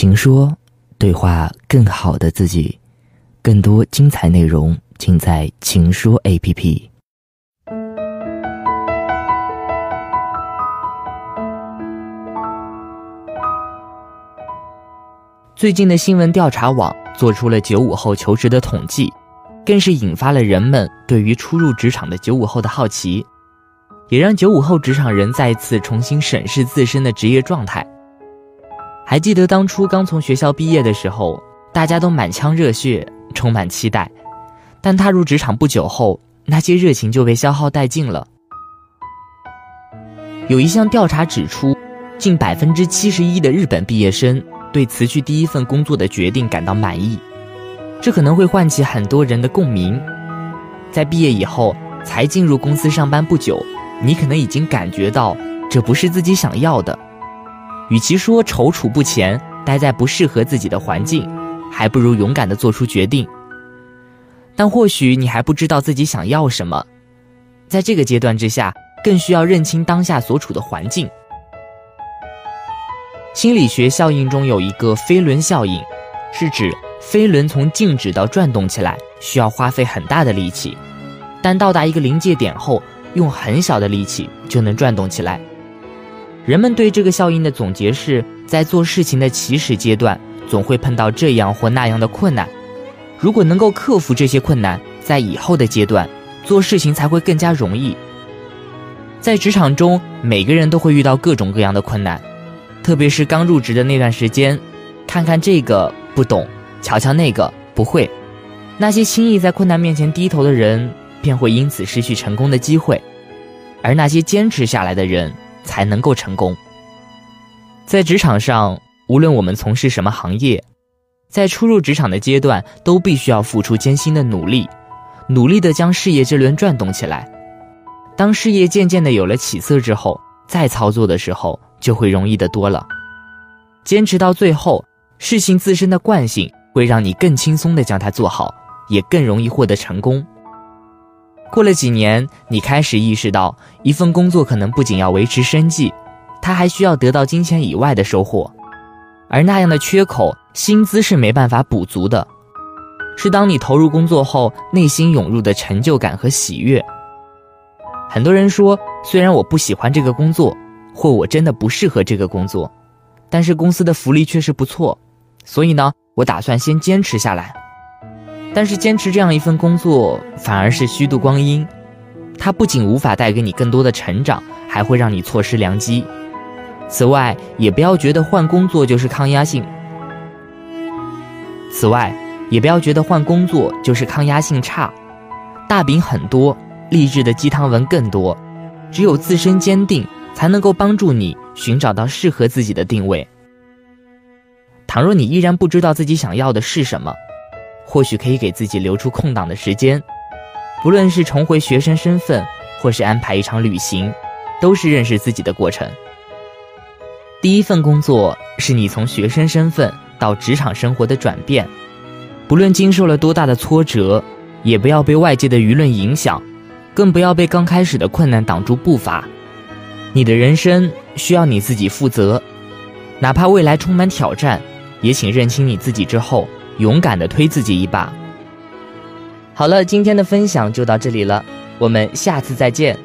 情说，对话更好的自己。更多精彩内容，尽在情说 APP。最近的新闻调查网做出了九五后求职的统计，更是引发了人们对于初入职场的九五后的好奇，也让九五后职场人再次重新审视自身的职业状态。还记得当初刚从学校毕业的时候，大家都满腔热血，充满期待。但踏入职场不久后，那些热情就被消耗殆尽了。有一项调查指出，近百分之七十一的日本毕业生对辞去第一份工作的决定感到满意。这可能会唤起很多人的共鸣。在毕业以后才进入公司上班不久，你可能已经感觉到这不是自己想要的。与其说踌躇不前，待在不适合自己的环境，还不如勇敢地做出决定。但或许你还不知道自己想要什么，在这个阶段之下，更需要认清当下所处的环境。心理学效应中有一个飞轮效应，是指飞轮从静止到转动起来需要花费很大的力气，但到达一个临界点后，用很小的力气就能转动起来。人们对这个效应的总结是，在做事情的起始阶段，总会碰到这样或那样的困难。如果能够克服这些困难，在以后的阶段，做事情才会更加容易。在职场中，每个人都会遇到各种各样的困难，特别是刚入职的那段时间，看看这个不懂，瞧瞧那个不会，那些轻易在困难面前低头的人，便会因此失去成功的机会，而那些坚持下来的人。才能够成功。在职场上，无论我们从事什么行业，在初入职场的阶段，都必须要付出艰辛的努力，努力的将事业之轮转动起来。当事业渐渐的有了起色之后，再操作的时候就会容易的多了。坚持到最后，事情自身的惯性会让你更轻松的将它做好，也更容易获得成功。过了几年，你开始意识到，一份工作可能不仅要维持生计，它还需要得到金钱以外的收获，而那样的缺口，薪资是没办法补足的。是当你投入工作后，内心涌入的成就感和喜悦。很多人说，虽然我不喜欢这个工作，或我真的不适合这个工作，但是公司的福利确实不错，所以呢，我打算先坚持下来。但是坚持这样一份工作反而是虚度光阴，它不仅无法带给你更多的成长，还会让你错失良机。此外，也不要觉得换工作就是抗压性。此外，也不要觉得换工作就是抗压性差。大饼很多，励志的鸡汤文更多，只有自身坚定，才能够帮助你寻找到适合自己的定位。倘若你依然不知道自己想要的是什么，或许可以给自己留出空档的时间，不论是重回学生身份，或是安排一场旅行，都是认识自己的过程。第一份工作是你从学生身份到职场生活的转变，不论经受了多大的挫折，也不要被外界的舆论影响，更不要被刚开始的困难挡住步伐。你的人生需要你自己负责，哪怕未来充满挑战，也请认清你自己之后。勇敢的推自己一把。好了，今天的分享就到这里了，我们下次再见。